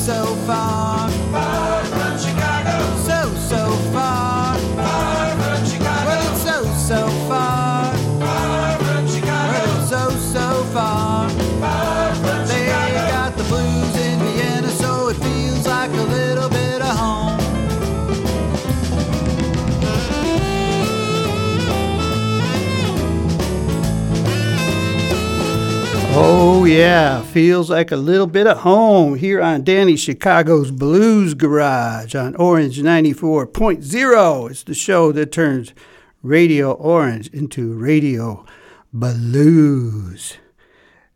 so far. Yeah. Feels like a little bit of home here on Danny Chicago's Blues Garage on Orange 94.0. It's the show that turns Radio Orange into Radio Blues.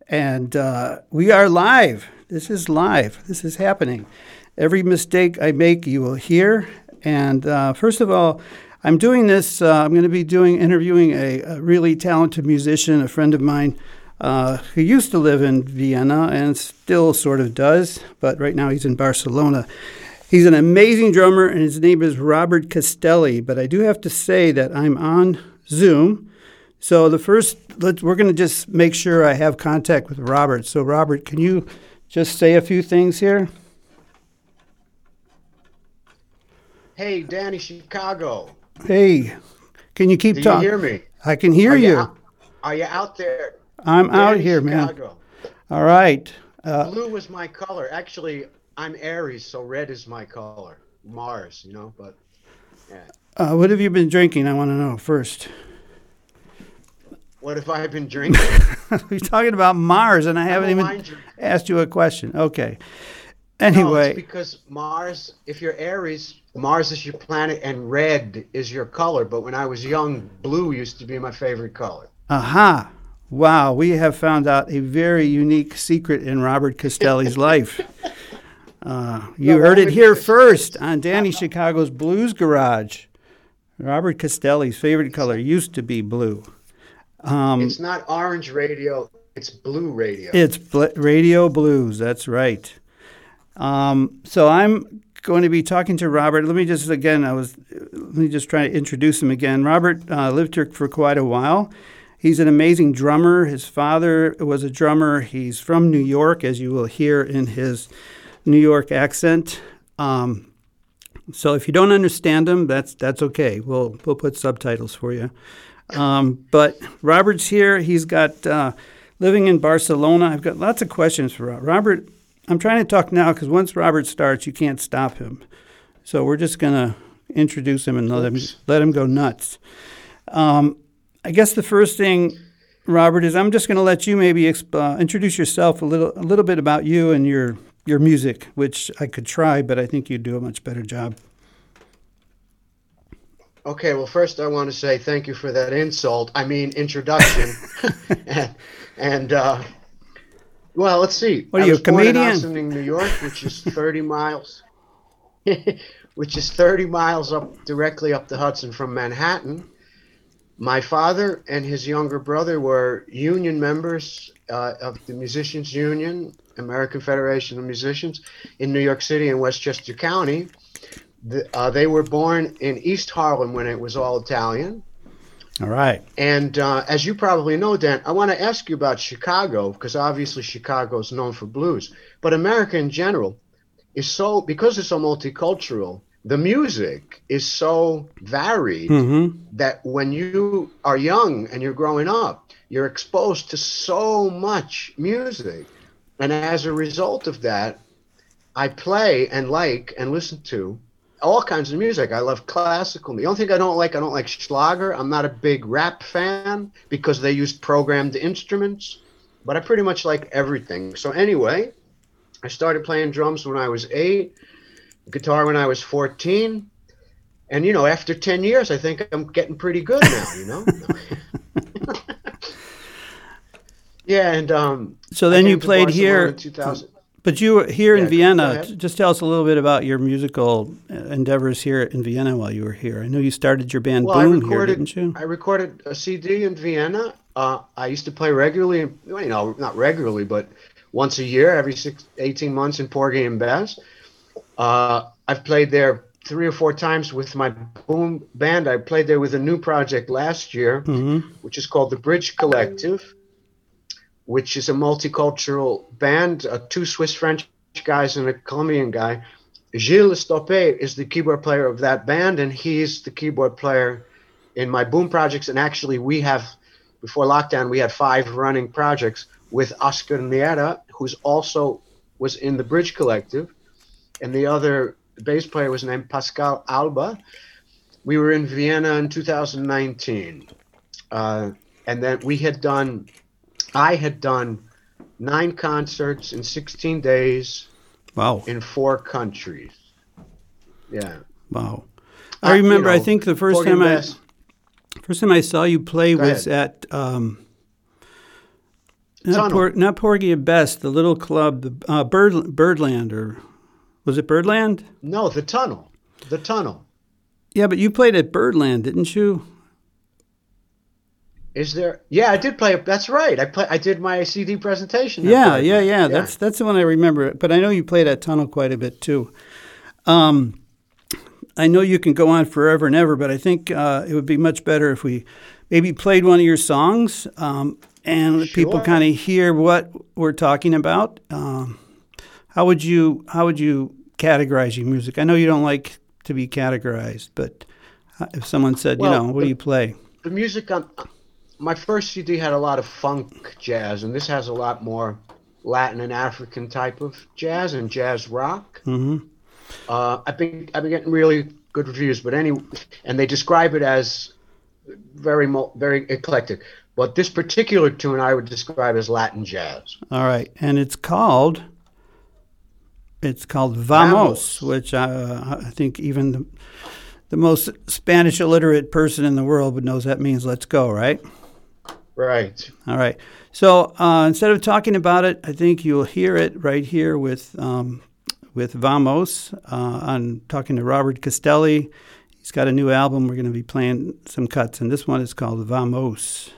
And uh, we are live. This is live. This is happening. Every mistake I make, you will hear. And uh, first of all, I'm doing this. Uh, I'm going to be doing interviewing a, a really talented musician, a friend of mine uh, who used to live in Vienna and still sort of does, but right now he's in Barcelona. He's an amazing drummer, and his name is Robert Castelli. But I do have to say that I'm on Zoom. So the first, we're going to just make sure I have contact with Robert. So, Robert, can you just say a few things here? Hey, Danny Chicago. Hey, can you keep talking? hear me? I can hear are you. you out, are you out there? I'm out here, Chicago. man. All right. Uh, Blue was my color. Actually, I'm Aries, so red is my color. Mars, you know, but yeah. Uh, what have you been drinking? I want to know first. What have I been drinking? We're talking about Mars, and I haven't even asked you a question. Okay. Anyway, no, because Mars, if you're Aries, Mars is your planet, and red is your color. But when I was young, blue used to be my favorite color. Aha. Wow, we have found out a very unique secret in Robert Castelli's life. Uh, you heard it here first on Danny Chicago's Blues Garage. Robert Castelli's favorite color used to be blue. Um, it's not orange radio, it's blue radio. It's bl- radio blues, that's right. Um, so I'm going to be talking to Robert. Let me just, again, I was, let me just try to introduce him again. Robert uh, lived here for quite a while. He's an amazing drummer. His father was a drummer. He's from New York, as you will hear in his New York accent. Um, so if you don't understand him, that's that's okay. We'll we'll put subtitles for you. Um, but Robert's here. He's got uh, living in Barcelona. I've got lots of questions for Robert. I'm trying to talk now because once Robert starts, you can't stop him. So we're just gonna introduce him and let him let him go nuts. Um, I guess the first thing, Robert, is I'm just going to let you maybe exp- uh, introduce yourself a little, a little bit about you and your your music, which I could try, but I think you'd do a much better job. Okay, well, first I want to say thank you for that insult. I mean introduction, and, and uh, well, let's see. What are you, a comedian? in New York, which is 30 miles, which is 30 miles up directly up the Hudson from Manhattan my father and his younger brother were union members uh, of the Musicians Union, American Federation of Musicians, in New York City and Westchester County. The, uh, they were born in East Harlem when it was all Italian. All right. And uh, as you probably know, Dan, I want to ask you about Chicago because obviously Chicago is known for blues, but America in general is so because it's so multicultural the music is so varied mm-hmm. that when you are young and you're growing up, you're exposed to so much music. And as a result of that, I play and like and listen to all kinds of music. I love classical. The only thing I don't like, I don't like Schlager. I'm not a big rap fan because they use programmed instruments, but I pretty much like everything. So, anyway, I started playing drums when I was eight guitar when I was 14. And, you know, after 10 years, I think I'm getting pretty good now, you know? yeah, and. Um, so then you played here. 2000. But you were here yeah, in Vienna. Just tell us a little bit about your musical endeavors here in Vienna while you were here. I know you started your band well, Boom recorded, here, didn't you? I recorded a CD in Vienna. Uh, I used to play regularly, you know, not regularly, but once a year, every six, 18 months in Porgy and Bess. Uh, I've played there three or four times with my boom band. I played there with a new project last year, mm-hmm. which is called the Bridge Collective, which is a multicultural band, uh, two Swiss French guys and a Colombian guy. Gilles Stoppe is the keyboard player of that band, and he's the keyboard player in my Boom projects. And actually, we have before lockdown we had five running projects with Oscar Niera, who's also was in the Bridge Collective, and the other bass player was named Pascal Alba. We were in Vienna in 2019, uh, and then we had done. I had done nine concerts in 16 days Wow. in four countries. Yeah. Wow. Uh, I remember. you I think the first time I first time I saw you play Go was at um, not. Por- not Porgy and Bess, the little club, the uh, Bird Birdland, or was it Birdland? No, the tunnel. The tunnel. Yeah, but you played at Birdland, didn't you? Is there? Yeah, I did play. That's right. I play. I did my CD presentation. at Yeah, yeah, yeah. That's that's the one I remember. But I know you played at Tunnel quite a bit too. Um, I know you can go on forever and ever, but I think uh, it would be much better if we maybe played one of your songs um, and let people kind of hear what we're talking about. Um, how would you how would you categorize your music? I know you don't like to be categorized, but uh, if someone said, Well, you know, what do you play? the music on my first CD had a lot of funk jazz, and this has a lot more Latin and African type of jazz and jazz rock. hmm Uh, I've been I've been getting really good reviews, but any and they describe it as very very eclectic. But this particular tune I would describe as Latin jazz. All right, and it's called it's called Vamos, Vamos. which uh, I think even the, the most Spanish illiterate person in the world would knows that means let's go, right? Right. All right. So uh, instead of talking about it, I think you'll hear it right here with um, with Vamos. Uh, I'm talking to Robert Castelli. He's got a new album. We're going to be playing some cuts, and this one is called Vamos.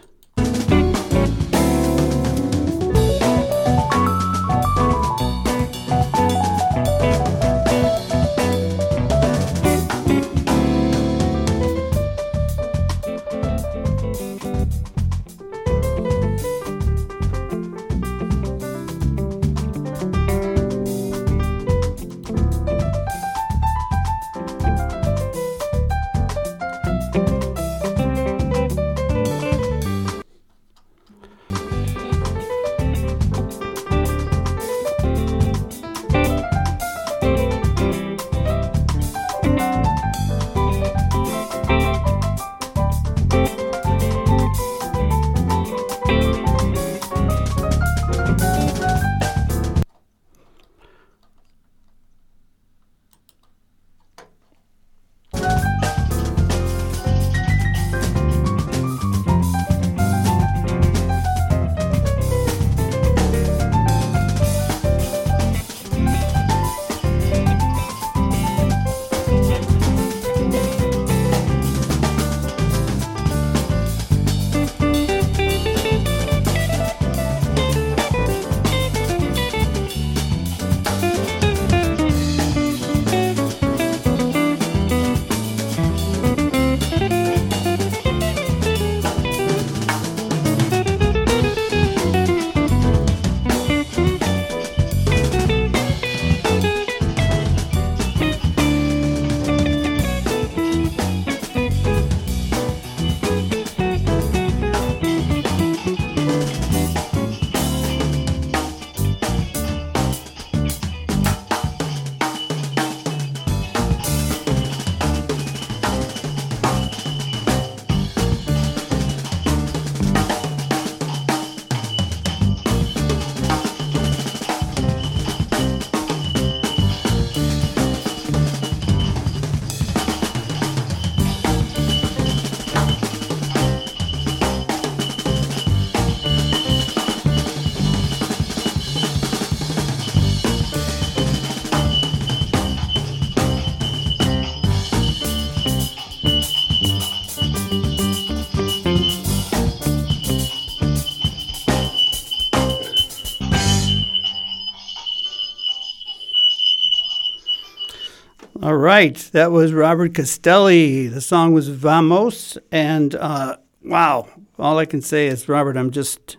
All right, that was Robert Castelli. The song was Vamos, and uh, wow, all I can say is, Robert, I'm just,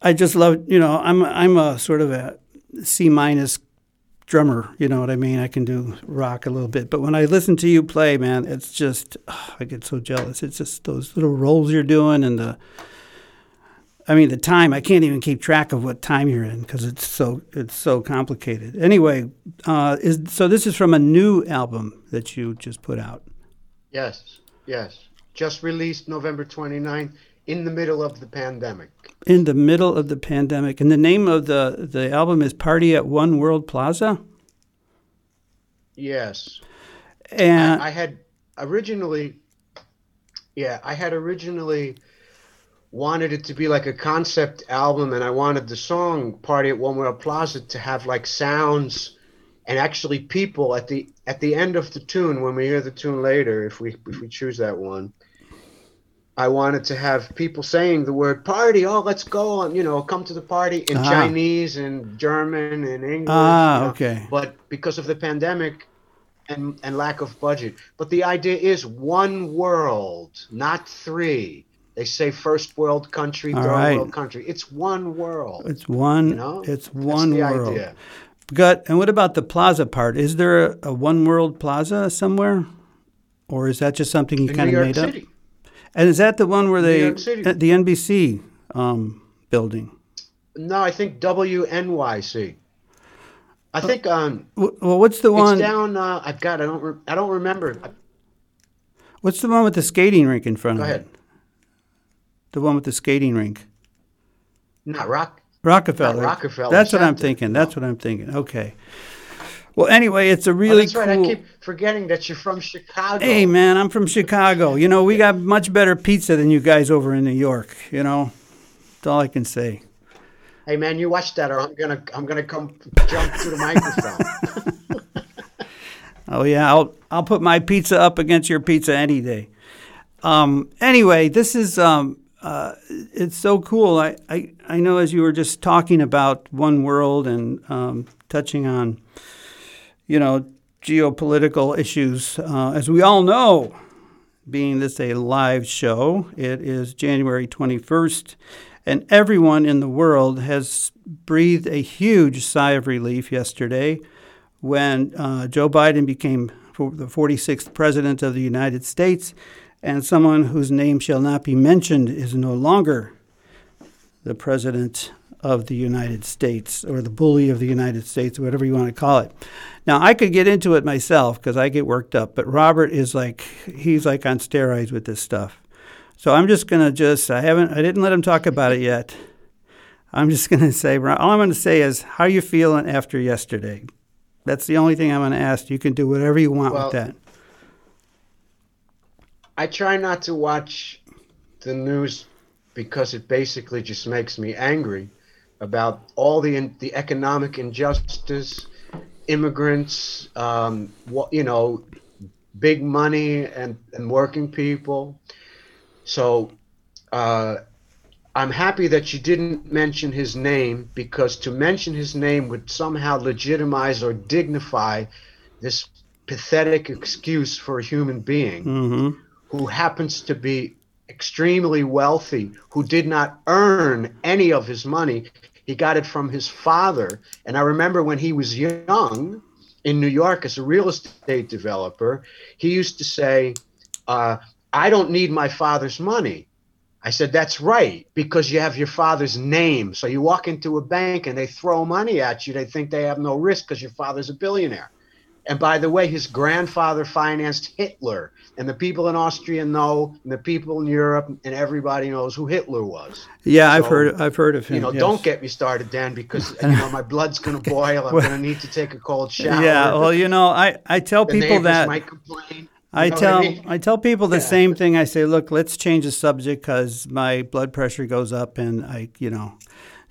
I just love, you know, I'm I'm a sort of a C minus drummer. You know what I mean? I can do rock a little bit, but when I listen to you play, man, it's just oh, I get so jealous. It's just those little rolls you're doing and the. I mean, the time I can't even keep track of what time you're in because it's so it's so complicated. Anyway, uh, is so this is from a new album that you just put out. Yes, yes, just released November 29th in the middle of the pandemic. In the middle of the pandemic, and the name of the the album is "Party at One World Plaza." Yes, and I, I had originally, yeah, I had originally wanted it to be like a concept album and I wanted the song Party at One World Plaza to have like sounds and actually people at the at the end of the tune when we hear the tune later if we if we choose that one I wanted to have people saying the word party. Oh, let's go and you know, come to the party in Ah. Chinese and German and English. Ah, you know. okay. But because of the pandemic and, and lack of budget. But the idea is one world, not three. They say first world country, third right. world country. It's one world. it's one. You know? It's one world. idea. Gut. And what about the plaza part? Is there a, a one world plaza somewhere, or is that just something you kind of made up? And is that the one where they City. the NBC um, building? No, I think WNYC. I think um, Well, what's the it's one? down. Uh, I got. I don't. Re- I don't remember. What's the one with the skating rink in front Go of ahead. it? The one with the skating rink. Not rock. Rockefeller. Not Rockefeller That's what I'm thinking. That's what I'm thinking. Okay. Well, anyway, it's a Oh, really that's cool. right. I keep forgetting that you're from Chicago. Hey, man, I'm from Chicago. You know, we got much better pizza than you guys over in New York. You know, that's all I can say. Hey, man, you watch that, or I'm gonna. I'm gonna come jump to the microphone. Oh yeah, I'll I'll put my pizza up against your pizza any day. Um, anyway, this is um, uh, it's so cool. I, I I know as you were just talking about one world and um, touching on, you know, geopolitical issues. Uh, as we all know, being this a live show, it is January twenty first, and everyone in the world has breathed a huge sigh of relief yesterday when uh, Joe Biden became the 46th president of the United States, and someone whose name shall not be mentioned is no longer the president of the United States or the bully of the United States, whatever you want to call it. Now, I could get into it myself because I get worked up, but Robert is like, he's like on steroids with this stuff. So I'm just going to just, I haven't, I didn't let him talk about it yet. I'm just going to say, all I'm going to say is, how you feeling after yesterday? That's the only thing I'm going to ask. You can do whatever you want Well, with that. I try not to watch the news because it basically just makes me angry about all the the economic injustice, immigrants, um, what you know, big money and and working people. So. Uh, I'm happy that you didn't mention his name because to mention his name would somehow legitimize or dignify this pathetic excuse for a human being hmm who happens to be extremely wealthy, who did not earn any of his money. He got it from his father. And I remember when he was young in New York as a real estate developer, he used to say, uh, I don't need my father's money. I said, That's right, because you have your father's name. So you walk into a bank and they throw money at you. They think they have no risk because your father's a billionaire. And by the way, his grandfather financed Hitler. And the people in Austria know, and the people in Europe, and everybody knows who Hitler was. Yeah, I've heard. I've heard of him. You know, yes. don't get me started, Dan, because you know my blood's gonna boil. I'm gonna need to take a cold shower. Yeah, well, you know, I, I tell the people that might complain. I You know what tell mean? I tell people the Yeah. same thing. I say, look, let's change the subject because my blood pressure goes up, and I, you know,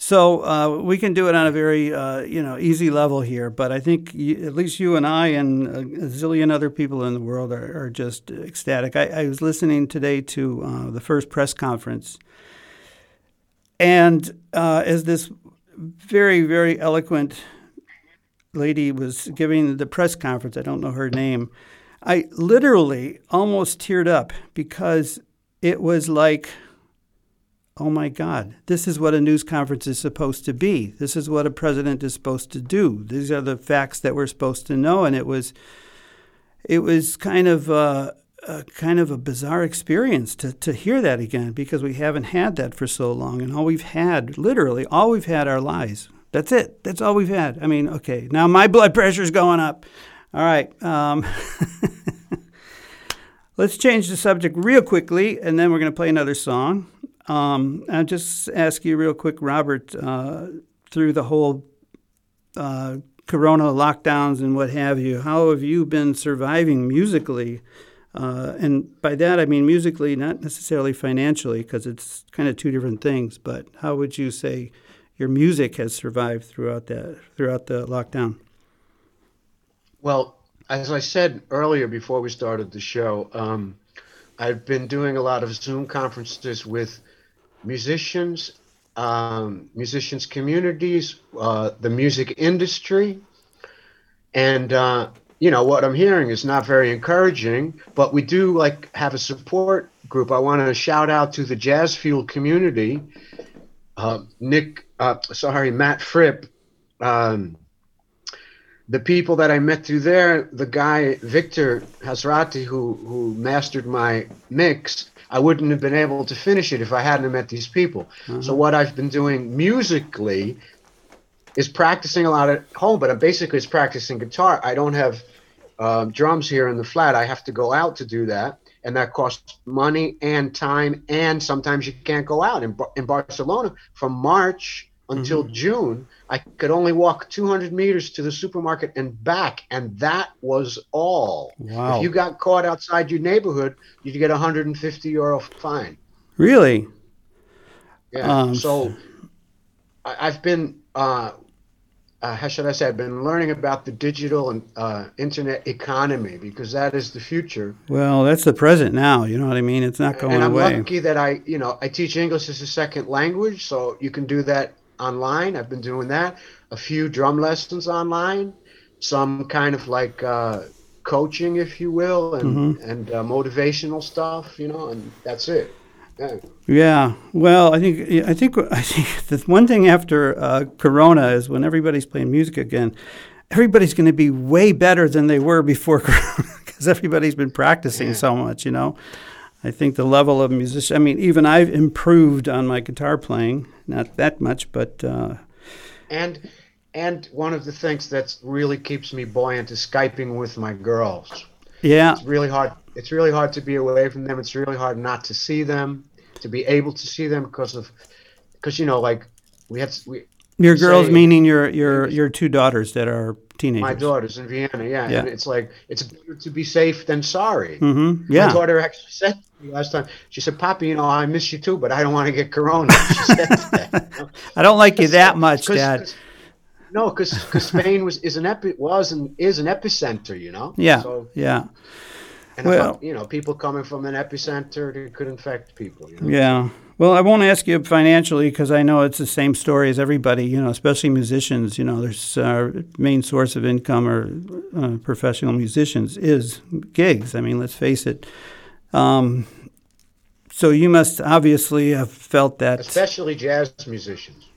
so uh, we can do it on a very, uh, you know, easy level here. But I think you, at least you and I and a zillion other people in the world are, are just ecstatic. I, I was listening today to uh, the first press conference, and uh, as this very very eloquent lady was giving the press conference, I don't know her name. I literally almost teared up because it was like oh my God, this is what a news conference is supposed to be. This is what a president is supposed to do. These are the facts that we're supposed to know. And it was, it was kind of a, a kind of a bizarre experience to, to hear that again because we haven't had that for so long. And all we've had, literally, all we've had are lies. That's it. That's all we've had. I mean, okay, now my blood pressure's going up. All right. Um, let's change the subject real quickly, and then we're going to play another song. Um, I'll just ask you real quick, Robert, uh, through the whole uh, corona lockdowns and what have you, how have you been surviving musically? Uh, and by that I mean musically, not necessarily financially, because it's kind of two different things. But how would you say your music has survived throughout that throughout the lockdown? Well, as I said earlier before we started the show, um, I've been doing a lot of Zoom conferences with musicians, um, musicians communities, uh, the music industry, and uh, you know what I'm hearing is not very encouraging. But we do like have a support group. I want to shout out to the Jazz Fuel community. Uh, Nick, uh, sorry, Matt Fripp. Um, the people that I met through there, the guy Victor Hazrati, who who mastered my mix, I wouldn't have been able to finish it if I hadn't met these people. Mm-hmm. So what I've been doing musically is practicing a lot at home, but I'm basically it's practicing guitar. I don't have uh, drums here in the flat. I have to go out to do that, and that costs money and time. And sometimes you can't go out. In, in Barcelona, from March until mm-hmm. June, I could only walk 200 meters to the supermarket and back, and that was all. Wow. If you got caught outside your neighborhood, you'd get a 150 euro fine. Really? Yeah. Um, so I, have been, uh, uh, how should I say, I've been learning about the digital and uh, internet economy because that is the future. Well, that's the present now. You know what I mean? It's not going away. and I'm away. lucky that I, you know, I teach English as a second language, so you can do that online. I've been doing that. A few drum lessons online, some kind of like uh, coaching, if you will, and mm-hmm. and uh, motivational stuff. You know, and that's it. Yeah. yeah. Well, I think I think I think the one thing after uh, Corona is when everybody's playing music again, everybody's going to be way better than they were before Corona because everybody's been practicing yeah. so much. You know. I think the level of musician. I mean, even I've improved on my guitar playing, not that much, but. Uh, and and one of the things that really keeps me buoyant is skyping with my girls. Yeah, it's really hard. It's really hard to be away from them. It's really hard not to see them, to be able to see them because of, because you know, like we had we. Your girls, say, meaning your your your two daughters that are teenagers. My daughters in Vienna, yeah. yeah. And it's like it's better to be safe than sorry. Mm-hmm. Yeah. My daughter actually said last time. She said, "Poppy, you know, I miss you too, but I don't want to get corona." She said that, you know? I don't like you that much, Cause, Dad. Cause, no, because Spain was is an epi was and is an epicenter, you know. Yeah. So, yeah. And well, you know, people coming from an epicenter it could infect people. You know? Yeah. Well, I won't ask you financially because I know it's the same story as everybody. You know, especially musicians. You know, their uh, main source of income or uh, professional musicians is gigs. I mean, let's face it. Um, so you must obviously have felt that, especially jazz musicians.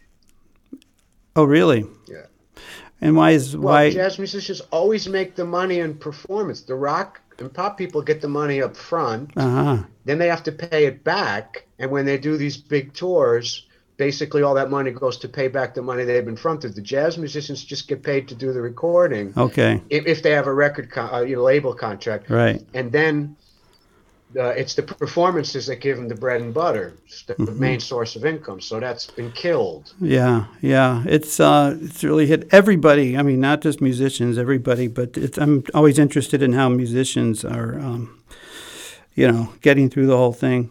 Oh, really? Yeah. And why is well, why jazz musicians always make the money in performance? The rock and pop people get the money up front. Uh-huh. Then they have to pay it back, and when they do these big tours, basically all that money goes to pay back the money they've been fronted. The jazz musicians just get paid to do the recording. Okay. If, if they have a record con- uh, you know, label contract. Right. And then uh, it's the performances that give them the bread and butter, the mm-hmm. main source of income. So that's been killed. Yeah, yeah, it's uh, it's really hit everybody. I mean, not just musicians, everybody. But I'm always interested in how musicians are, um, you know, getting through the whole thing.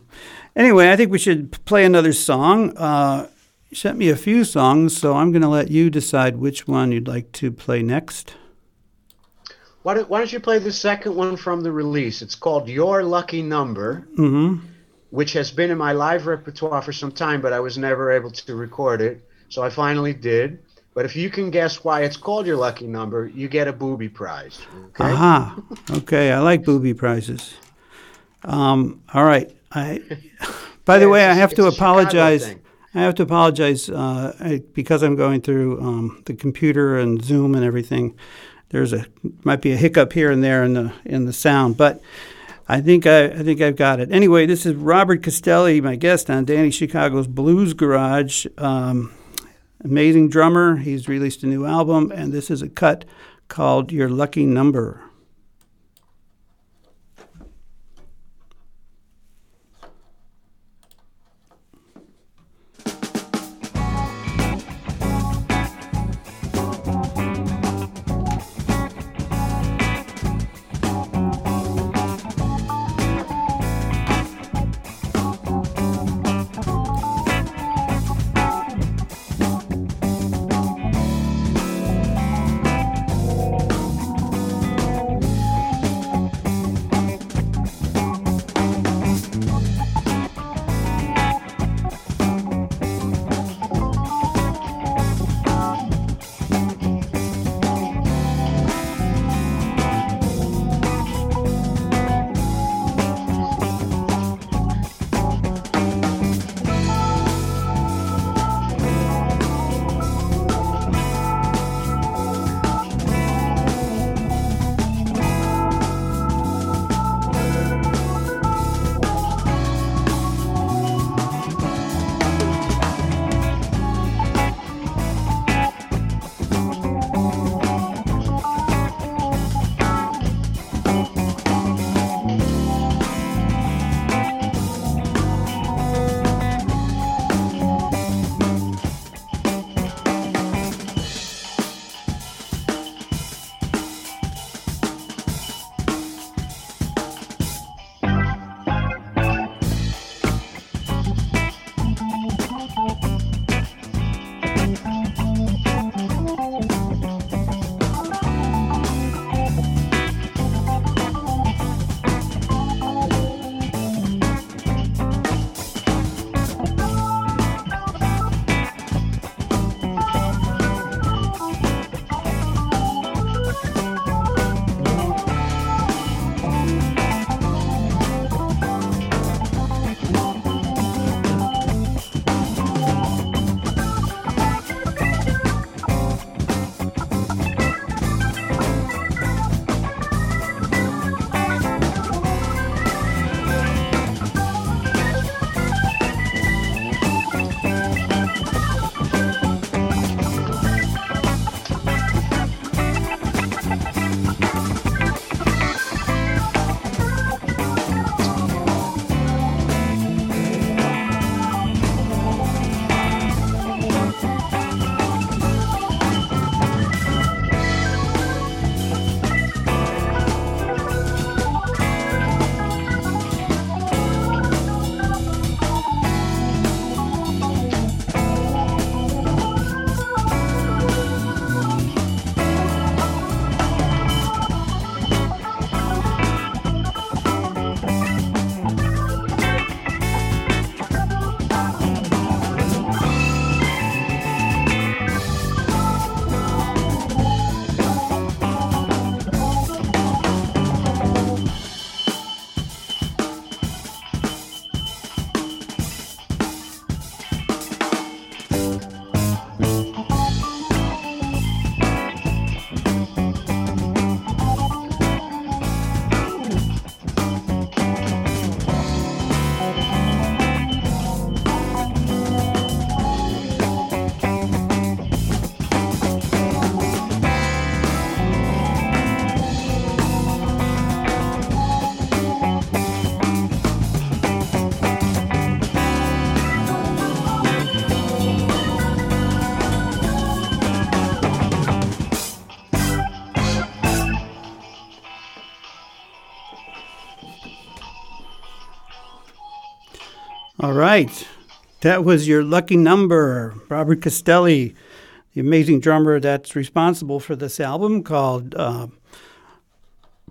Anyway, I think we should play another song. Uh, you sent me a few songs, so I'm going to let you decide which one you'd like to play next. Why don't, why don't you play the second one from the release? It's called Your Lucky Number, mm-hmm. which has been in my live repertoire for some time, but I was never able to record it. So I finally did. But if you can guess why it's called Your Lucky Number, you get a booby prize. Okay? Aha. Okay, I like booby prizes. Um, all right. I By the Yeah, way, I have to apologize. I have to apologize uh, I, because I'm going through um, the computer and Zoom and everything. There's a might be a hiccup here and there in the in the sound, but I think I, I think I've got it. Anyway, this is Robert Castelli, my guest on Danny Chicago's Blues Garage. Um, amazing drummer. He's released a new album, and this is a cut called "Your Lucky Number." All right. That was your lucky number, Robert Castelli, the amazing drummer that's responsible for this album called uh,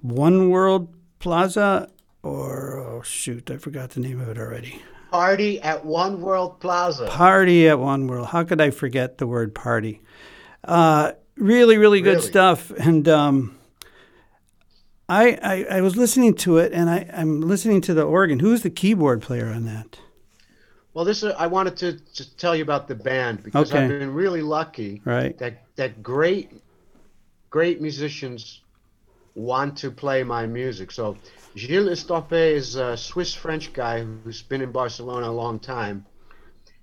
One World Plaza, or oh shoot, I forgot the name of it already. Party at One World Plaza. Party at One World. How could I forget the word party? Uh, really, really good Really? stuff. And um, I, I I was listening to it, and I, I'm listening to the organ. Who's the keyboard player on that? Well, this is, I wanted to just tell you about the band because Okay. I've been really lucky Right. that that great great musicians want to play my music. So Gilles Estoppe is a Swiss French guy who's been in Barcelona a long time.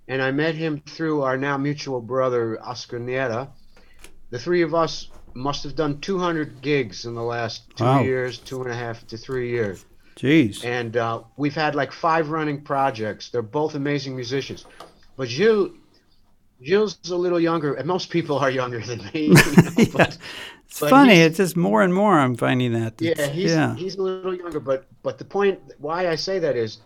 And I met him through our now mutual brother Oscar Nieta. The three of us must have done 200 gigs in the last two Wow. years, two and a half to three years Jeez. and uh, we've had like five running projects. They're both amazing musicians, but Gilles, Gilles is a little younger, and most people are younger than me. you know, yeah. but, It's but funny. It's just more and more I'm finding that. yeah, he's yeah. he's a little younger, but but the point why I say that is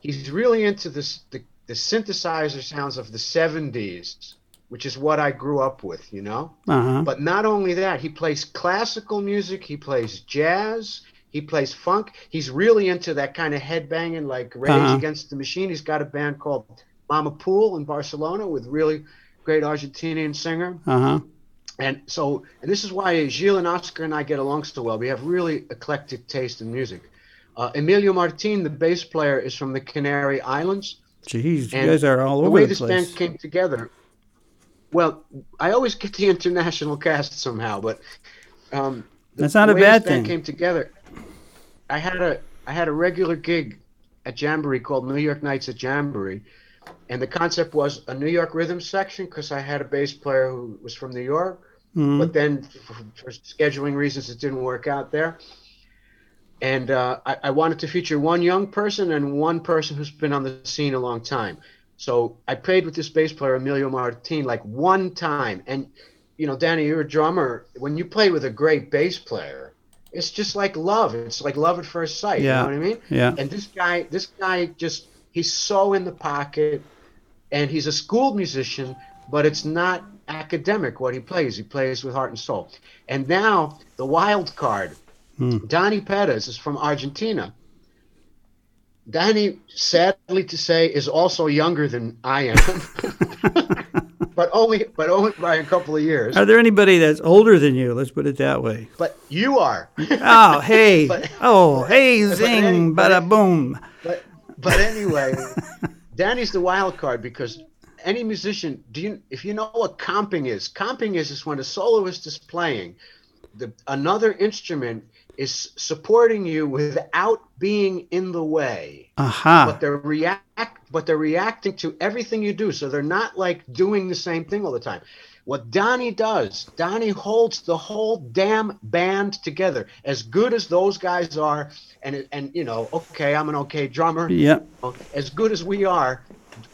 he's really into this the, the synthesizer sounds of the '70s, which is what I grew up with, you know. Uh-huh. But not only that, he plays classical music, he plays jazz, he plays funk. He's really into that kind of headbanging, like Rage Uh-huh. Against the Machine. He's got a band called Mama Pool in Barcelona with really great Argentinian singer. Uh-huh. And so, and this is why Gilles and Oscar and I get along so well. We have really eclectic taste in music. Uh, Emilio Martin, the bass player, is from the Canary Islands. Jeez, you And guys are all the over way the this place. band came together. Well, I always get the international cast somehow, but um, the, That's not the a way bad this band thing. Came together. I had a I had a regular gig at Jamboree called New York Nights at Jamboree, and the concept was a New York rhythm section because I had a bass player who was from New York, Mhm. but then for, for scheduling reasons it didn't work out there. And uh, I, I wanted to feature one young person and one person who's been on the scene a long time. So I played with this bass player Emilio Martin like one time, and you know, Danny, you're a drummer. When you play with a great bass player, it's just like love. It's like love at first sight. Yeah. You know what I mean? Yeah. And this guy, this guy just he's so in the pocket, and he's a school musician, but it's not academic what he plays. He plays with heart and soul. And now the wild card, Hmm. Donnie Perez is from Argentina. Danny, sadly to say, is also younger than I am, but only but only by a couple of years. Are there anybody that's older than you? Let's put it that way. But you are. Oh, hey. But- oh, hey, zing, but bada boom. But but anyway, Danny's the wild card because any musician, do you if you know what comping is? Comping is is when a soloist is playing, the another instrument is supporting you without being in the way. Aha. But they're react but they're reacting to everything you do. So they're not like doing the same thing all the time. What Donnie does, Donnie holds the whole damn band together. As good as those guys are, and and you know, okay, I'm an okay drummer. Yep. As good as we are,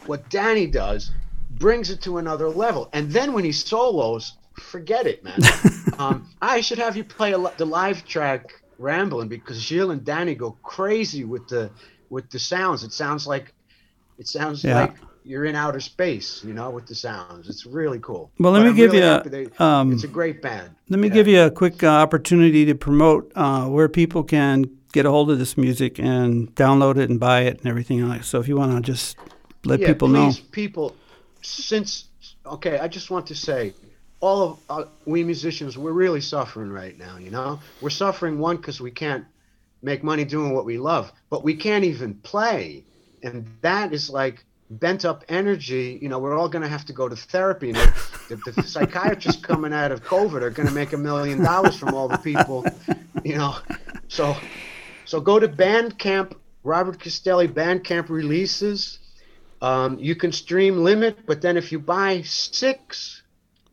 what Danny does brings it to another level. And then when he solos, forget it, man. um, I should have you play a, li- the live track "Rambling" because Gilles and Danny go crazy with the with the sounds. It sounds like it sounds Yeah. like you're in outer space, you know, with the sounds. It's really cool. Well, let But me I'm give really you a- um, it's a great band. Let me Yeah. give you a quick uh, opportunity to promote uh, where people can get a hold of this music and download it and buy it and everything else. So if you want to just let yeah, people know. please, people, since okay, I just want to say, all of uh, we musicians, we're really suffering right now. You know, we're suffering one because we can't make money doing what we love, but we can't even play, and that is like bent up energy. You know, we're all going to have to go to therapy. You know, the, the psychiatrists coming out of COVID are going to make a million dollars from all the people. You know, so so go to Bandcamp. Robert Castelli Bandcamp releases. Um, you can stream Limit, but then if you buy six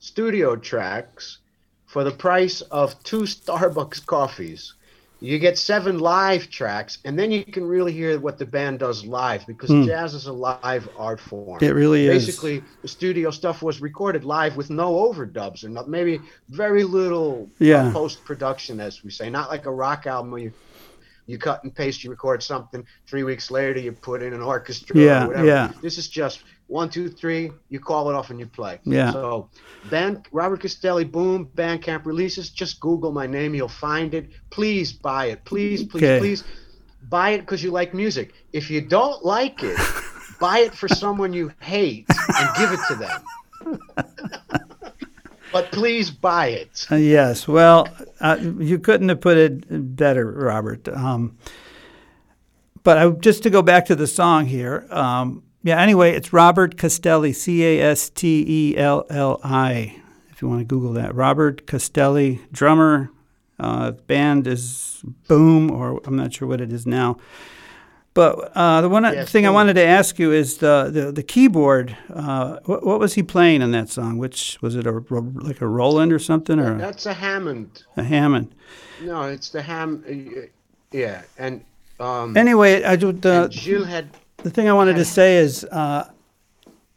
studio tracks for the price of two Starbucks coffees, you get seven live tracks, and then you can really hear what the band does live because hmm. jazz is a live art form. It really is. Basically, the studio stuff was recorded live with no overdubs or not, maybe very little uh, Yeah. post production, as we say. Not like a rock album where you you cut and paste, you record something. Three weeks later, you put in an orchestra. Yeah, or whatever. yeah. This is just one, two, three. You call it off and you play. Yeah. So, band Robert Castelli, boom, Bandcamp releases. Just Google my name, you'll find it. Please buy it. Please, please, Okay. please buy it because you like music. If you don't like it, buy it for someone you hate and give it to them. but please buy it. Uh, yes. Well, uh, you couldn't have put it better, Robert. Um, but I, just to go back to the song here, um, Yeah, anyway, it's Robert Castelli, C A S T E L L I, if you want to Google that. Robert Castelli, drummer. Uh, band is Boom, or I'm not sure what it is now. But uh, the one Yes, thing I wanted to ask you is the the, the keyboard. Uh, what, what was he playing in that song? Which was it a like a Roland or something or That's a Hammond. a Hammond? No, it's the Ham. uh, Yeah, and um, Anyway, I do- the and Gilles had the thing I wanted to say is, uh,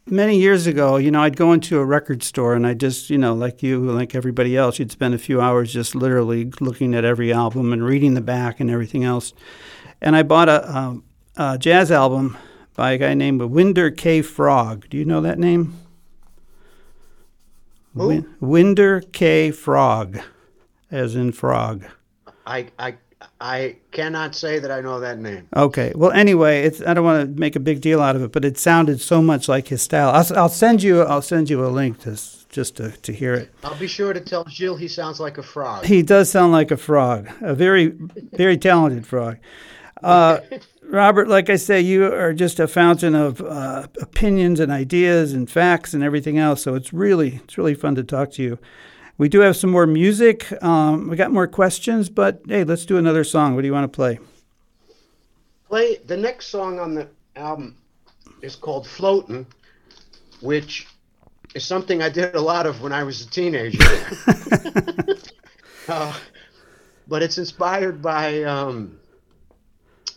many years ago, you know, I'd go into a record store and I just, you know, like you, like everybody else, you'd spend a few hours just literally looking at every album and reading the back and everything else. And I bought a, um, a jazz album by a guy named Wynder K. Frog. Do you know that name? Who? Win- Wynder K. Frog, as in frog. I I I cannot say that I know that name. Okay. Well, anyway, it's I don't want to make a big deal out of it, but it sounded so much like his style. I'll, I'll send you I'll send you a link to just to, to hear it. I'll be sure to tell Jill he sounds like a frog. He does sound like a frog, a very very talented frog. Uh, Robert, like I say, you are just a fountain of uh, opinions and ideas and facts and everything else. So it's really it's really fun to talk to you. We do have some more music. Um, we got more questions, but hey, let's do another song. What do you want to play? Play the next song on the album is called "Floating," which is something I did a lot of when I was a teenager. uh, but it's inspired by um,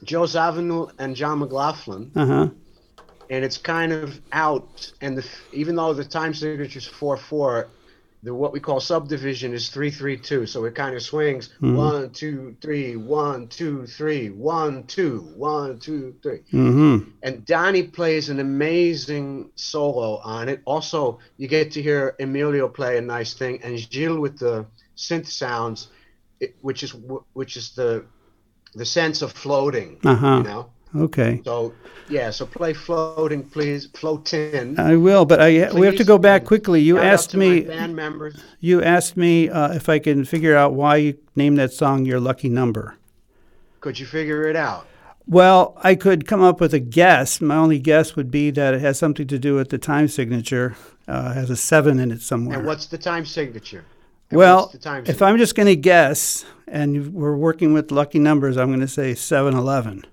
Joe Zawinul and John McLaughlin. Uh huh. and it's kind of out. And the, even though the time signature is four four, the what we call subdivision is three three two. So it kind of swings one two three one two three one two one two three. Mm-hmm. And Donnie plays an amazing solo on it. Also, you get to hear Emilio play a nice thing, and Gilles with the synth sounds, it, which is which is the the sense of floating. Uh huh. You know. Okay. So yeah, so play floating, please. Floatin. I will, but I we have to go back quickly. You Shout asked me. band members. You asked me uh, if I can figure out why you named that song "Your Lucky Number." Could you figure it out? Well, I could come up with a guess. My only guess would be that it has something to do with the time signature. Uh, has a seven in it somewhere. And what's the time signature? And well, time if I'm just going to guess, and we're working with lucky numbers, I'm going to say seven eleven.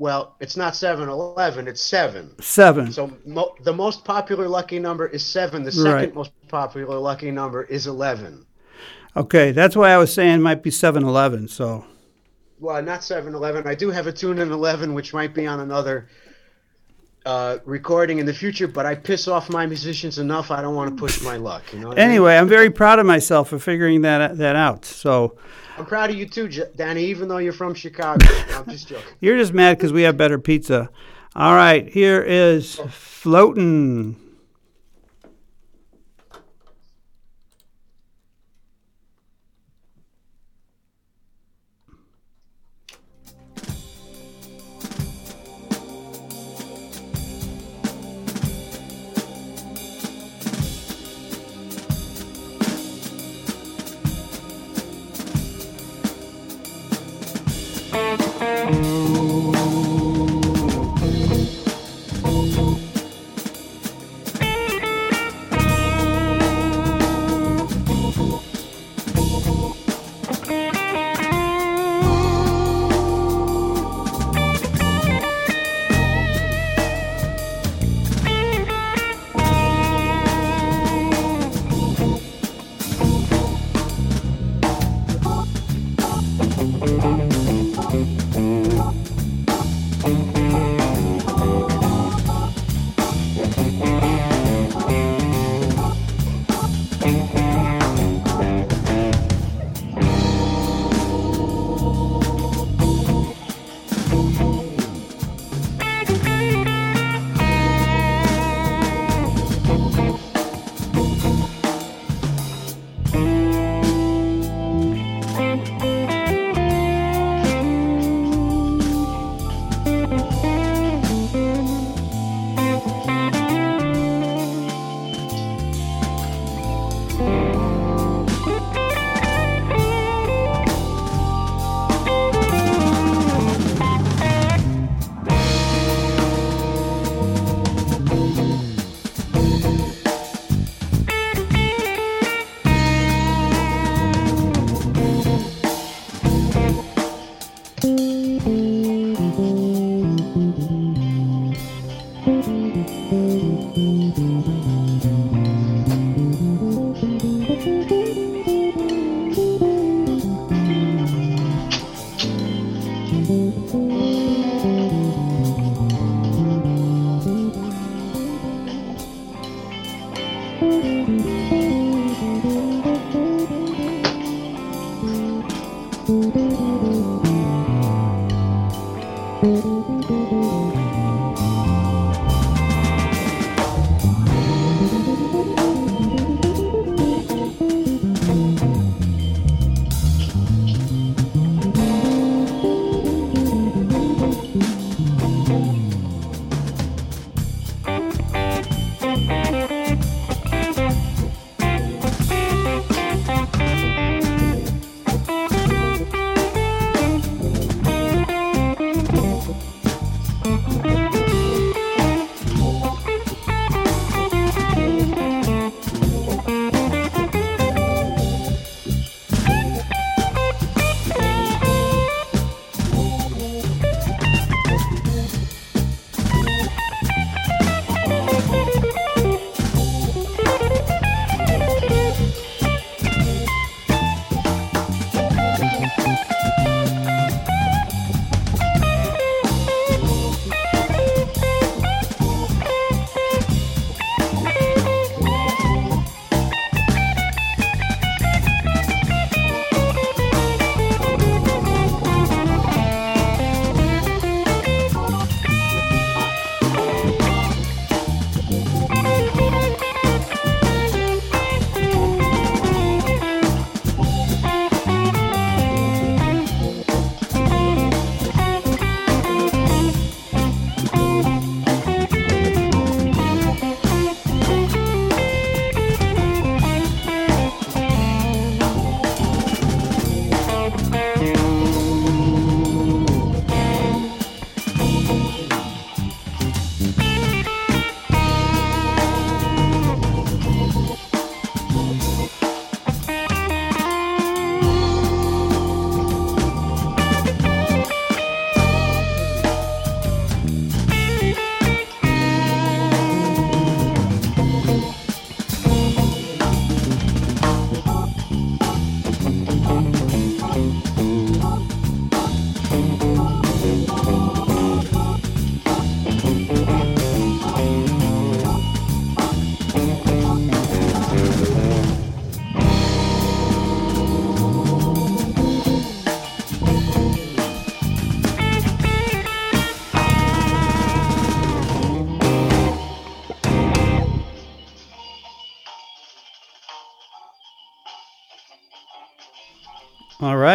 Well, it's not seven eleven. It's seven. Seven. So mo- the most popular lucky number is seven. The second Right. most popular lucky number is eleven. Okay, that's why I was saying it might be seven eleven. So Well, not seven eleven. I do have a tune in eleven, which might be on another uh, recording in the future. But I piss off my musicians enough. I don't want to push my luck. You know. What I mean? anyway, I'm very proud of myself for figuring that that out. So. I'm proud of you too, Danny. Even though you're from Chicago, I'm just joking. You're just mad because we have better pizza. All right, here is floating.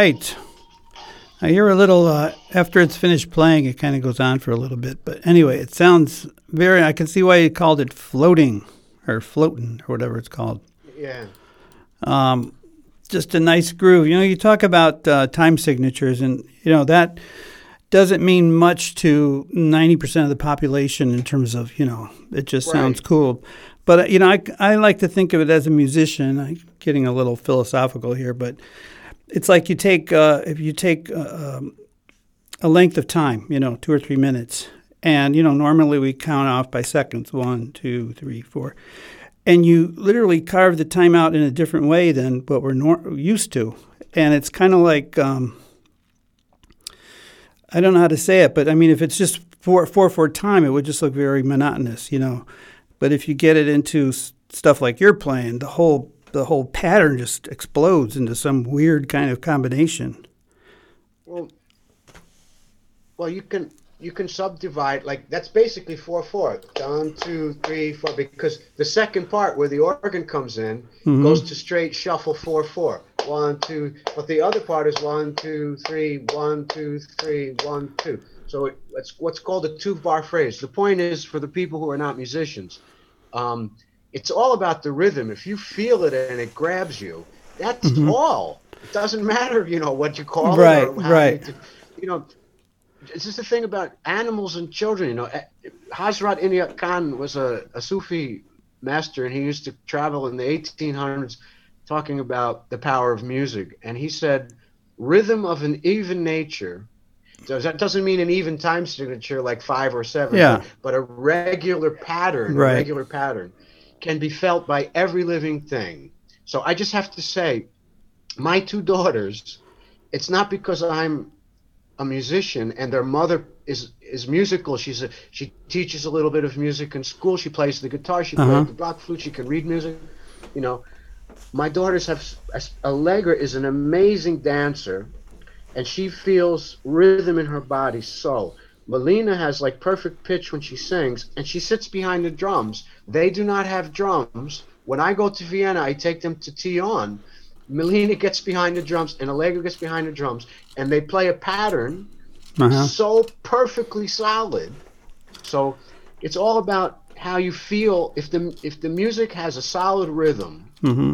Right. I hear a little uh, after it's finished playing. It kind of goes on for a little bit, but anyway, it sounds very. I can see why you called it floating or floating or whatever it's called. Yeah. Um, just a nice groove. You know, you talk about uh, time signatures, and you know that doesn't mean much to ninety percent of the population in terms of you know it just sounds cool. But uh, you know, I, I like to think of it as a musician. I'm getting a little philosophical here, but it's like you take uh, if you take uh, um, a length of time, you know, two or three minutes, and you know normally we count off by seconds, one, two, three, four, and you literally carve the time out in a different way than what we're nor- used to, and it's kind of like um, I don't know how to say it, but I mean if it's just four four four time, it would just look very monotonous, you know. But if you get it into s- stuff like you're playing, the whole the whole pattern just explodes into some weird kind of combination. Well, well, you can you can subdivide like that's basically four four. One, two, three, four. Because the second part where the organ comes in goes to straight shuffle four four. One, two. But the other part is one, two, three, one, two, three, one, two. So it, it's what's called a two bar phrase. The point is for the people who are not musicians, um, it's all about the rhythm. If you feel it and it grabs you, that's all. It doesn't matter, you know, what you call Right, it or how right. You, you know, it's just the thing about animals and children. You know, Eh, Hazrat Inayat Khan was a, a Sufi master, and he used to travel in the 1800s talking about the power of music. And he said, rhythm of an even nature. So that doesn't mean an even time signature like five or seven, Yeah. but, but a regular pattern, Right. a regular pattern can be felt by every living thing. So I just have to say, my two daughters, it's not because I'm a musician and their mother is is musical. She's a she teaches a little bit of music in school. She plays the guitar. She Uh-huh. plays the block flute. She can read music. You know, my daughters have Allegra is an amazing dancer, and she feels rhythm in her body. So Melina has like perfect pitch when she sings, and she sits behind the drums. They do not have drums. When I go to Vienna, I take them to Tion. Melina gets behind the drums, and Allegra gets behind the drums, and they play a pattern Uh-huh. so perfectly solid. So it's all about how you feel. If the if the music has a solid rhythm, hmm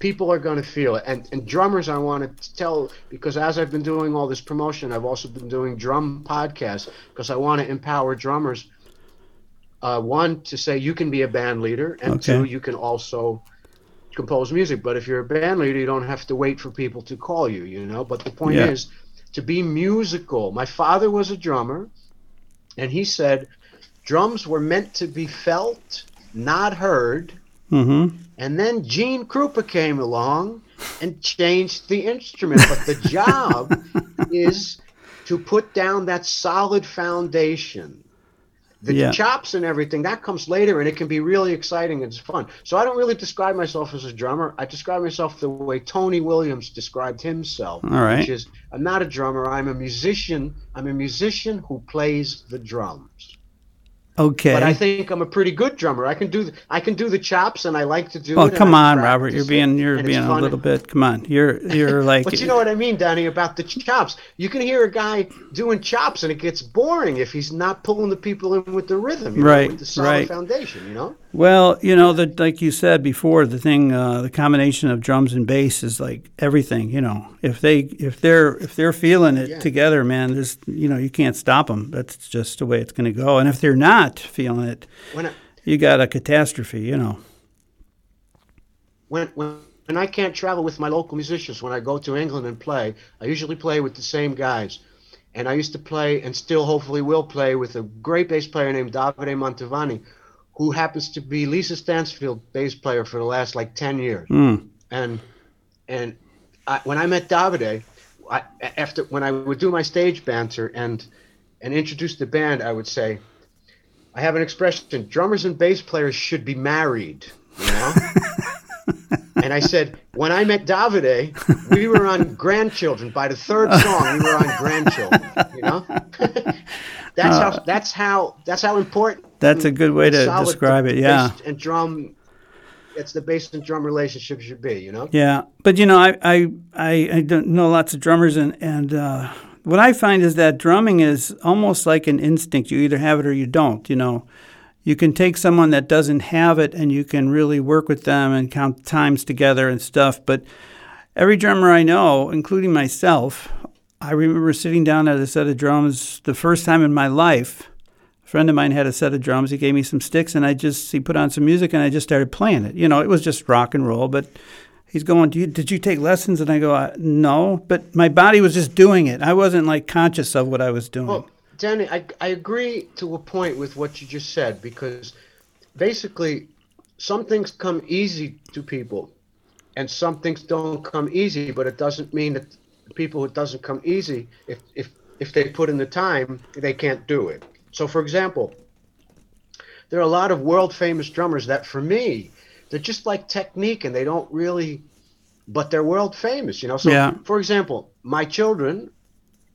people are going to feel it. And and drummers, I want to tell because as I've been doing all this promotion, I've also been doing drum podcasts because I want to empower drummers. Uh, one to say you can be a band leader, and Okay. two you can also compose music. But if you're a band leader, you don't have to wait for people to call you. You know. But the point Yeah. is to be musical. My father was a drummer, and he said drums were meant to be felt, not heard. Hmm And then Gene Krupa came along and changed the instrument. But the job is to put down that solid foundation. The Yeah. chops and everything, that comes later and it can be really exciting and it's fun. So I don't really describe myself as a drummer. I describe myself the way Tony Williams described himself. All right. Which is I'm not a drummer, I'm a musician. I'm a musician who plays the drums. Okay. But I think I'm a pretty good drummer. I can do the, I can do the chops, and I like to do Oh, come on, Robert. You're being you're being a little bit. Come on. You're you're like. But you know what I mean, Danny, about the chops. You can hear a guy doing chops, and it gets boring if he's not pulling the people in with the rhythm, you know, Right, with the solid right. foundation. You know. Well, you know, the, like you said before, the thing, uh, the combination of drums and bass is like everything. You know, if they if they're if they're feeling it Yeah. together, man, there's you know you can't stop them. That's just the way it's going to go. And if they're not feeling it, When I, you got a catastrophe. You know. when when when I can't travel with my local musicians, when I go to England and play, I usually play with the same guys. And I used to play, and still hopefully will play, with a great bass player named Davide Mantovani, who happens to be Lisa Stansfield bass player for the last like ten years. Mm. and and I, when I met Davide, I, after when I would do my stage banter and and introduce the band, I would say, I have an expression: drummers and bass players should be married. You know. and I said, when I met Davide, we were on grandchildren. By the third song, we were on grandchildren. You know. that's Uh, how. That's how. That's how important. That's a good way to describe it. Yeah. And drum It's the bass and drum relationship should be. You know. Yeah, but you know, I I I, I don't know lots of drummers, and and uh, what I find is that drumming is almost like an instinct. You either have it or you don't. You know, you can take someone that doesn't have it, and you can really work with them and count times together and stuff. But every drummer I know, including myself, I remember sitting down at a set of drums the first time in my life. A friend of mine had a set of drums. He gave me some sticks, and I just he put on some music, and I just started playing it. You know, it was just rock and roll, but he's going, you, Did you take lessons? And I go, No, but my body was just doing it. I wasn't like conscious of what I was doing. Well, Danny, I, I agree to a point with what you just said because basically some things come easy to people and some things don't come easy, but it doesn't mean that people who doesn't come easy if, if, if they put in the time, they can't do it. So, for example, there are a lot of world famous drummers that for me, they're just like technique and they don't really, but they're world famous, you know? So, Yeah. for example, my children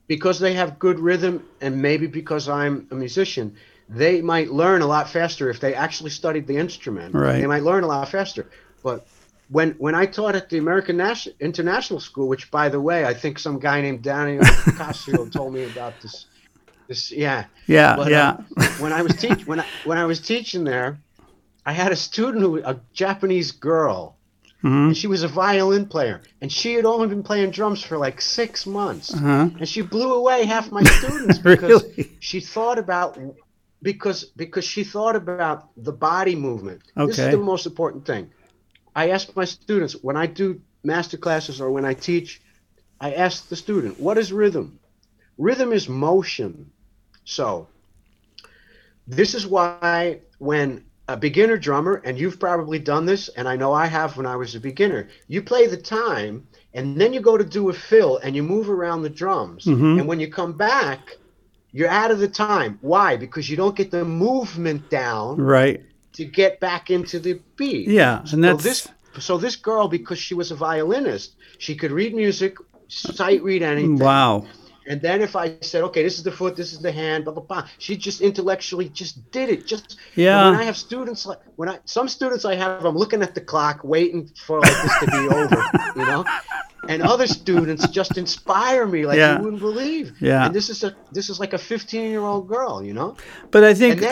because they have good rhythm and maybe because I'm a musician, they might learn a lot faster if they actually studied the instrument. Right. They might learn a lot faster. But when when I taught at the American National International School, which by the way, I think some guy named Daniel Casio told me about this. This yeah. yeah, But, yeah. um, when I was teach when I when I was teaching there, I had a student who a Japanese girl, Mhm. and she was a violin player, and she had only been playing drums for like six months, Uh-huh. and she blew away half my students because Really? she thought about because because she thought about the body movement. This is the most important thing. I ask my students when I do master classes or when I teach, I ask the student, what is rhythm? Rhythm is motion. So, this is why when a beginner drummer, and you've probably done this, and I know I have when I was a beginner, you play the time, and then you go to do a fill, and you move around the drums. Mhm. And when you come back, you're out of the time. Why? Because you don't get the movement down Right. to get back into the beat. Yeah, and So that's this so this girl, because she was a violinist, she could read music, sight read anything. wow. And then if I said, okay, this is the foot, this is the hand, blah blah blah, she just intellectually just did it. Just Yeah. And when I have students like when I some students I have, I'm looking at the clock, waiting for like this to be over, you know. And other students just inspire me like Yeah. you wouldn't believe. Yeah. And this is a this is like a 15 year old girl, you know. But I think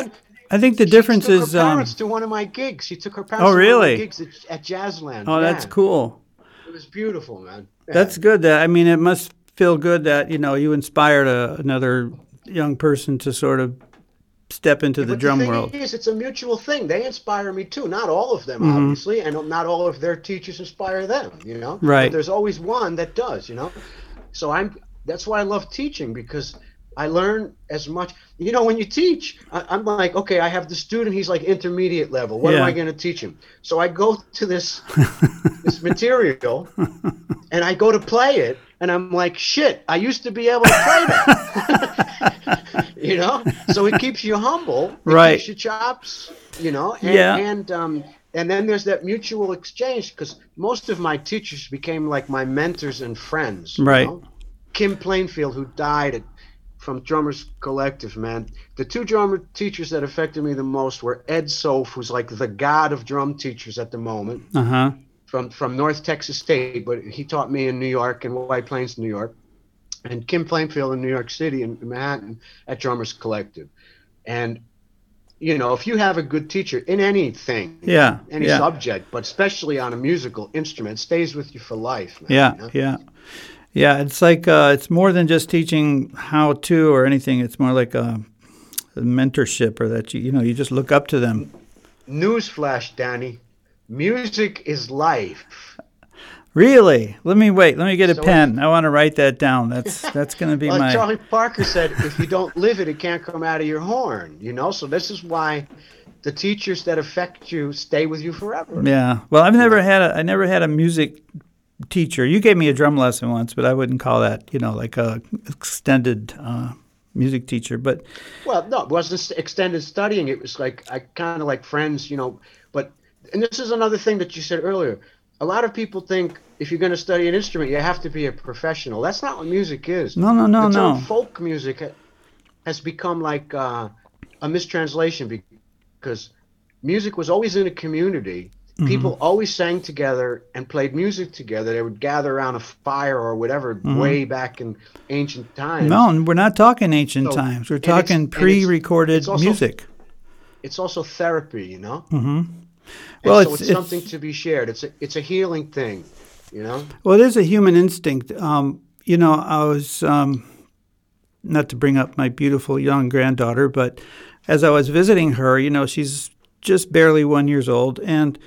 I think the difference she took is her um, parents to one of my gigs. She took her parents Oh, to one of my really? gigs at, at Jazzland. oh, that's cool. It was beautiful, man. Yeah. That's good. That I mean, it must feel good that you know you inspired a, another young person to sort of step into the But drum thing world. Is, it's a mutual thing. They inspire me too. Not all of them, Mm-hmm. obviously, and not all of their teachers inspire them. You know, Right. But there's always one that does. You know, so I'm. That's why I love teaching because I learn as much. You know, when you teach, I, I'm like, okay, I have the student. He's like intermediate level. What am I going to teach him? So I go to this this material, and I go to play it, and I'm like, shit, I used to be able to play that. you know, so it keeps you humble, it Right. Keeps your chops, you know, and, Yeah. and um, and then there's that mutual exchange because most of my teachers became like my mentors and friends. you Right. know? Kim Plainfield, who died at, from Drummers Collective, man. The two drummer teachers that affected me the most were Ed Soph, who's like the god of drum teachers at the moment Uh huh. From from North Texas State, but he taught me in New York and White Plains, New York, and Kim Plainfield in New York City in Manhattan at Drummers Collective. And you know, if you have a good teacher in anything, Yeah. any yeah. subject, but especially on a musical instrument, stays with you for life. Man, Yeah, you know? yeah, yeah. It's like uh, it's more than just teaching how to or anything. It's more like a, a mentorship, or that you you know you just look up to them. Newsflash, Danny. Music is life. Really? Let me wait. Let me get a So pen. I want to write that down. That's that's going to be Well, my. Charlie Parker said, if you don't live it, it can't come out of your horn. You know, so this is why the teachers that affect you stay with you forever. Yeah. Well, I've never had a I never had a music teacher. You gave me a drum lesson once, but I wouldn't call that you know like a extended uh, music teacher. But Well, no, it wasn't extended studying. It was like I kind of like friends, you know. And this is another thing that you said earlier. A lot of people think if you're going to study an instrument, you have to be a professional. That's not what music is. no, no, no, no. folk music has become like uh, a mistranslation because music was always in a community people always sang together and played music together. They would gather around a fire or whatever way back in ancient times. No, and we're not talking ancient So- times. We're talking it's also- music. It's also therapy, you know. Mm-hmm. Well, so it's- it's, it's- something to be shared. It's a it's a healing thing, you know. Well, it is a human instinct. Um, you know, I was um, not to bring up my beautiful young granddaughter, but as I was visiting her, you know, she's just barely one years old, and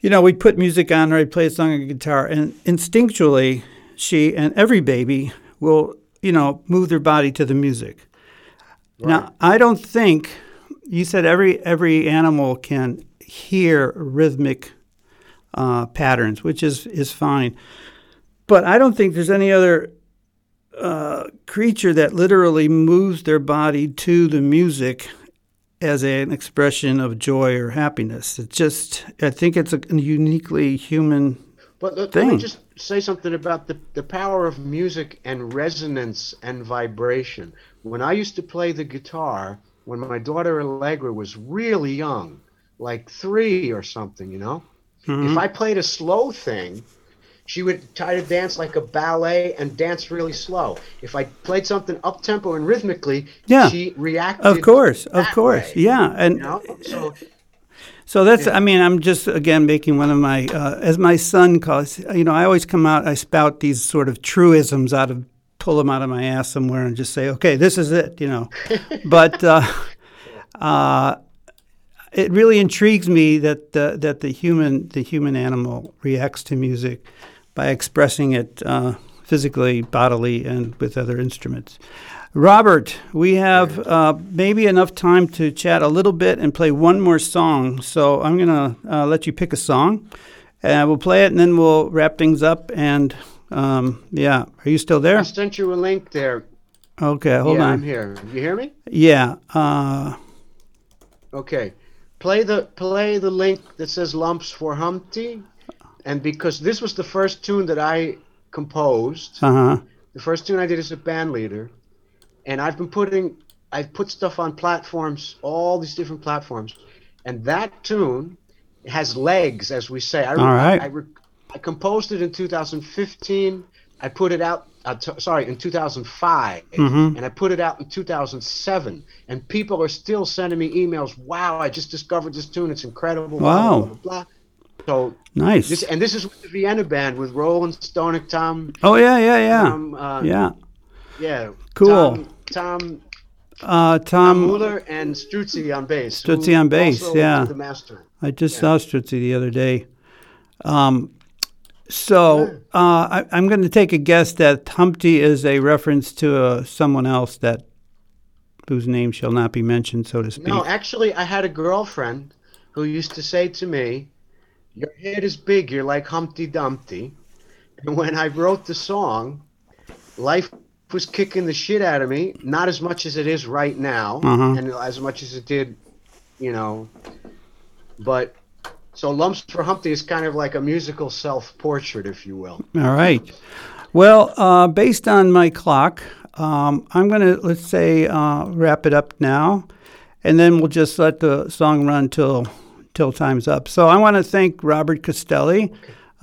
you know, we'd put music on her. I'd play a song on the guitar, and instinctually, she and every baby will, you know, move their body to the music. Now, I don't think you said every every animal can hear rhythmic uh, patterns, which is is fine. But I don't think there's any other uh, creature that literally moves their body to the music as an expression of joy or happiness. It's just, I think it's a uniquely human. But let, let me just say something about the, the power of music and resonance and vibration. When I used to play the guitar, when my daughter Allegra was really young, like three or something, you know, Mm-hmm. if I played a slow thing, she would try to dance like a ballet and dance really slow. If I played something up tempo and rhythmically, Yeah. she reacted. Of course, of course, way, yeah, and You know? So So that's, I mean, I'm just again making one of my, uh, as my son calls, you know, I always come out, I spout these sort of truisms out of, pull them out of my ass somewhere and just say, okay, this is it, you know. but uh, uh, it really intrigues me that the, that the human, the human animal reacts to music by expressing it uh, physically, bodily, and with other instruments. Robert, we have uh, maybe enough time to chat a little bit and play one more song. So I'm going to uh, let you pick a song. And we'll play it and then we'll wrap things up. And um, yeah, are you still there? I sent you a link there. Okay, hold yeah, on. I'm here. You hear me? Yeah. Uh, Okay. Play the play the link that says lumps for Humpty, and because this was the first tune that I composed, uh huh. the first tune I did as a band leader, and I've been putting I've put stuff on platforms, all these different platforms, and that tune has legs, as we say. I, All right. I, I, I composed it in 2015. I put it out. Uh, t- sorry, in 2005, Mhm. and I put it out in 2007. And people are still sending me emails. Wow, I just discovered this tune. It's incredible. Wow. Blah, blah, blah. So Nice. this, and this is with the Vienna band with Roland Stonick, Tom. oh, yeah, yeah, yeah. Tom, uh, yeah. yeah. Cool. Tom, Tom Uh, Tom Tom, Mueller and Struzzi on bass. Struzzi on bass, yeah. The master. I just saw Struzzi the other day. Um, so uh, I, I'm going to take a guess that Humpty is a reference to uh, someone else that whose name shall not be mentioned, so to speak. No, actually, I had a girlfriend who used to say to me, "Your head is big. You're like Humpty Dumpty." And when I wrote the song, life was kicking the shit out of me. Not as much as it is right now, Uh-huh. and as much as it did, you know. But so lumps for Humpty is kind of like a musical self-portrait, if you will. All right. Well, uh, based on my clock, um, I'm going to, let's say, uh, wrap it up now, and then we'll just let the song run till, till time's up. So I want to thank Robert Castelli,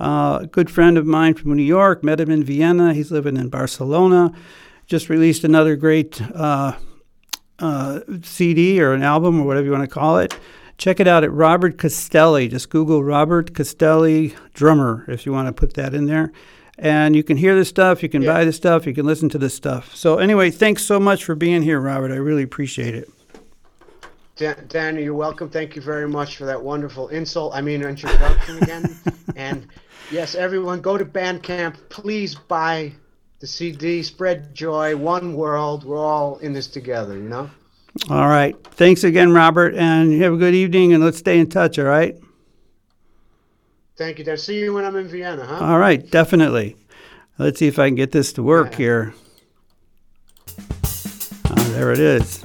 uh, a good friend of mine from New York, met him in Vienna. He's living in Barcelona. Just released another great uh, uh, CD or an album or whatever you want to call it. Check it out at Robert Castelli. Just Google Robert Castelli drummer if you want to put that in there. And you can hear this stuff, you can Yeah. buy this stuff, you can listen to this stuff. So, anyway, thanks so much for being here, Robert. I really appreciate it. Dan, Danny, you're welcome. Thank you very much for that wonderful insult. I mean, introduction again. and yes, everyone, go to Bandcamp. Please buy the CD. Spread joy. One world. We're all in this together. You know. All right. Thanks again, Robert. And you have a good evening, and let's stay in touch, all right? Thank you, Dan. See you when I'm in Vienna, huh? All right, definitely. Let's see if I can get this to work Yeah. here. Oh, there it is.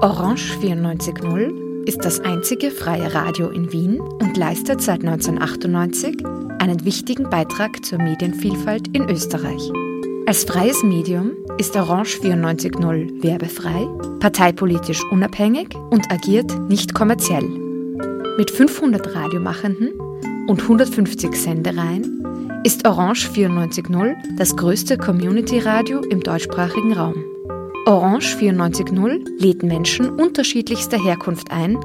Orange 94.0 ist das einzige freie Radio in Wien und leistet seit 1998 einen wichtigen Beitrag zur Medienvielfalt in Österreich. Als freies Medium ist Orange 94.0 werbefrei, parteipolitisch unabhängig und agiert nicht kommerziell. Mit 500 Radiomachenden und 150 Sendereien ist Orange 94.0 das größte Community-Radio im deutschsprachigen Raum. Orange 94.0 lädt Menschen unterschiedlichster Herkunft ein,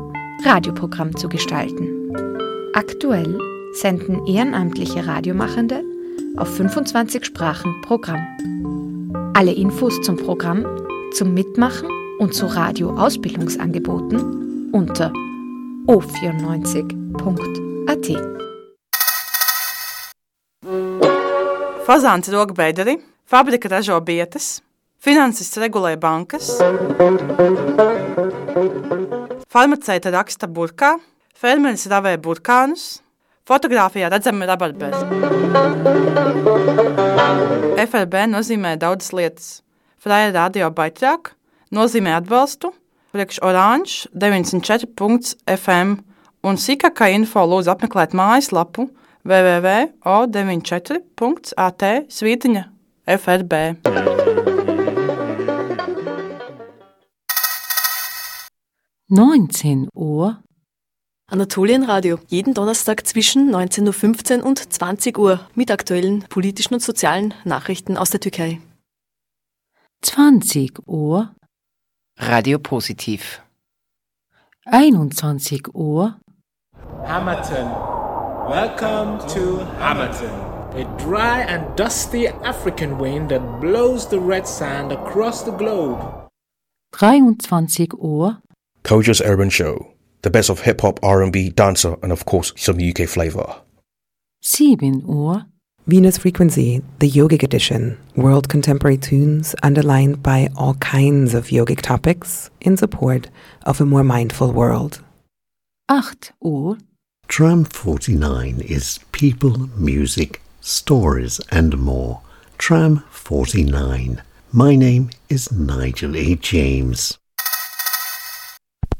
Radioprogramm zu gestalten. Aktuell senden ehrenamtliche Radiomachende auf 25 Sprachen Programm. Alle Infos zum Programm, zum Mitmachen und zu Radioausbildungsangeboten unter o94.at. Fazāns rok beidari, fabrika ražo bietas, finansists regulē bankas, farmaceita raksta burkā, fermeris ravē burkānus, fotografijā redzami rabarberi. FRB nozīmē daudzas lietas. Fraja radio baitrāk nozīmē atbalstu, priekš oranž 94.fm un sīkākā info lūdzu apmeklēt mājaslapu www.o94.at svītiņa FRB. Neunzehn Uhr Anatolienradio, jeden Donnerstag zwischen 19.15 Uhr und 20 Uhr mit aktuellen politischen und sozialen Nachrichten aus der Türkei. 20 Uhr Radio Positiv. 21 Uhr Hamilton. Welcome to Hamilton. A dry and dusty African wind that blows the red sand across the globe. 23 Uhr Koja's Urban Show. The best of hip hop, R&B, dancer, and of course some UK flavor. 7 Uhr Venus Frequency, the yogic edition, world contemporary tunes underlined by all kinds of yogic topics in support of a more mindful world. 8 Uhr Tram 49 is people, music, stories, and more. Tram 49. My name is Nigel A. James.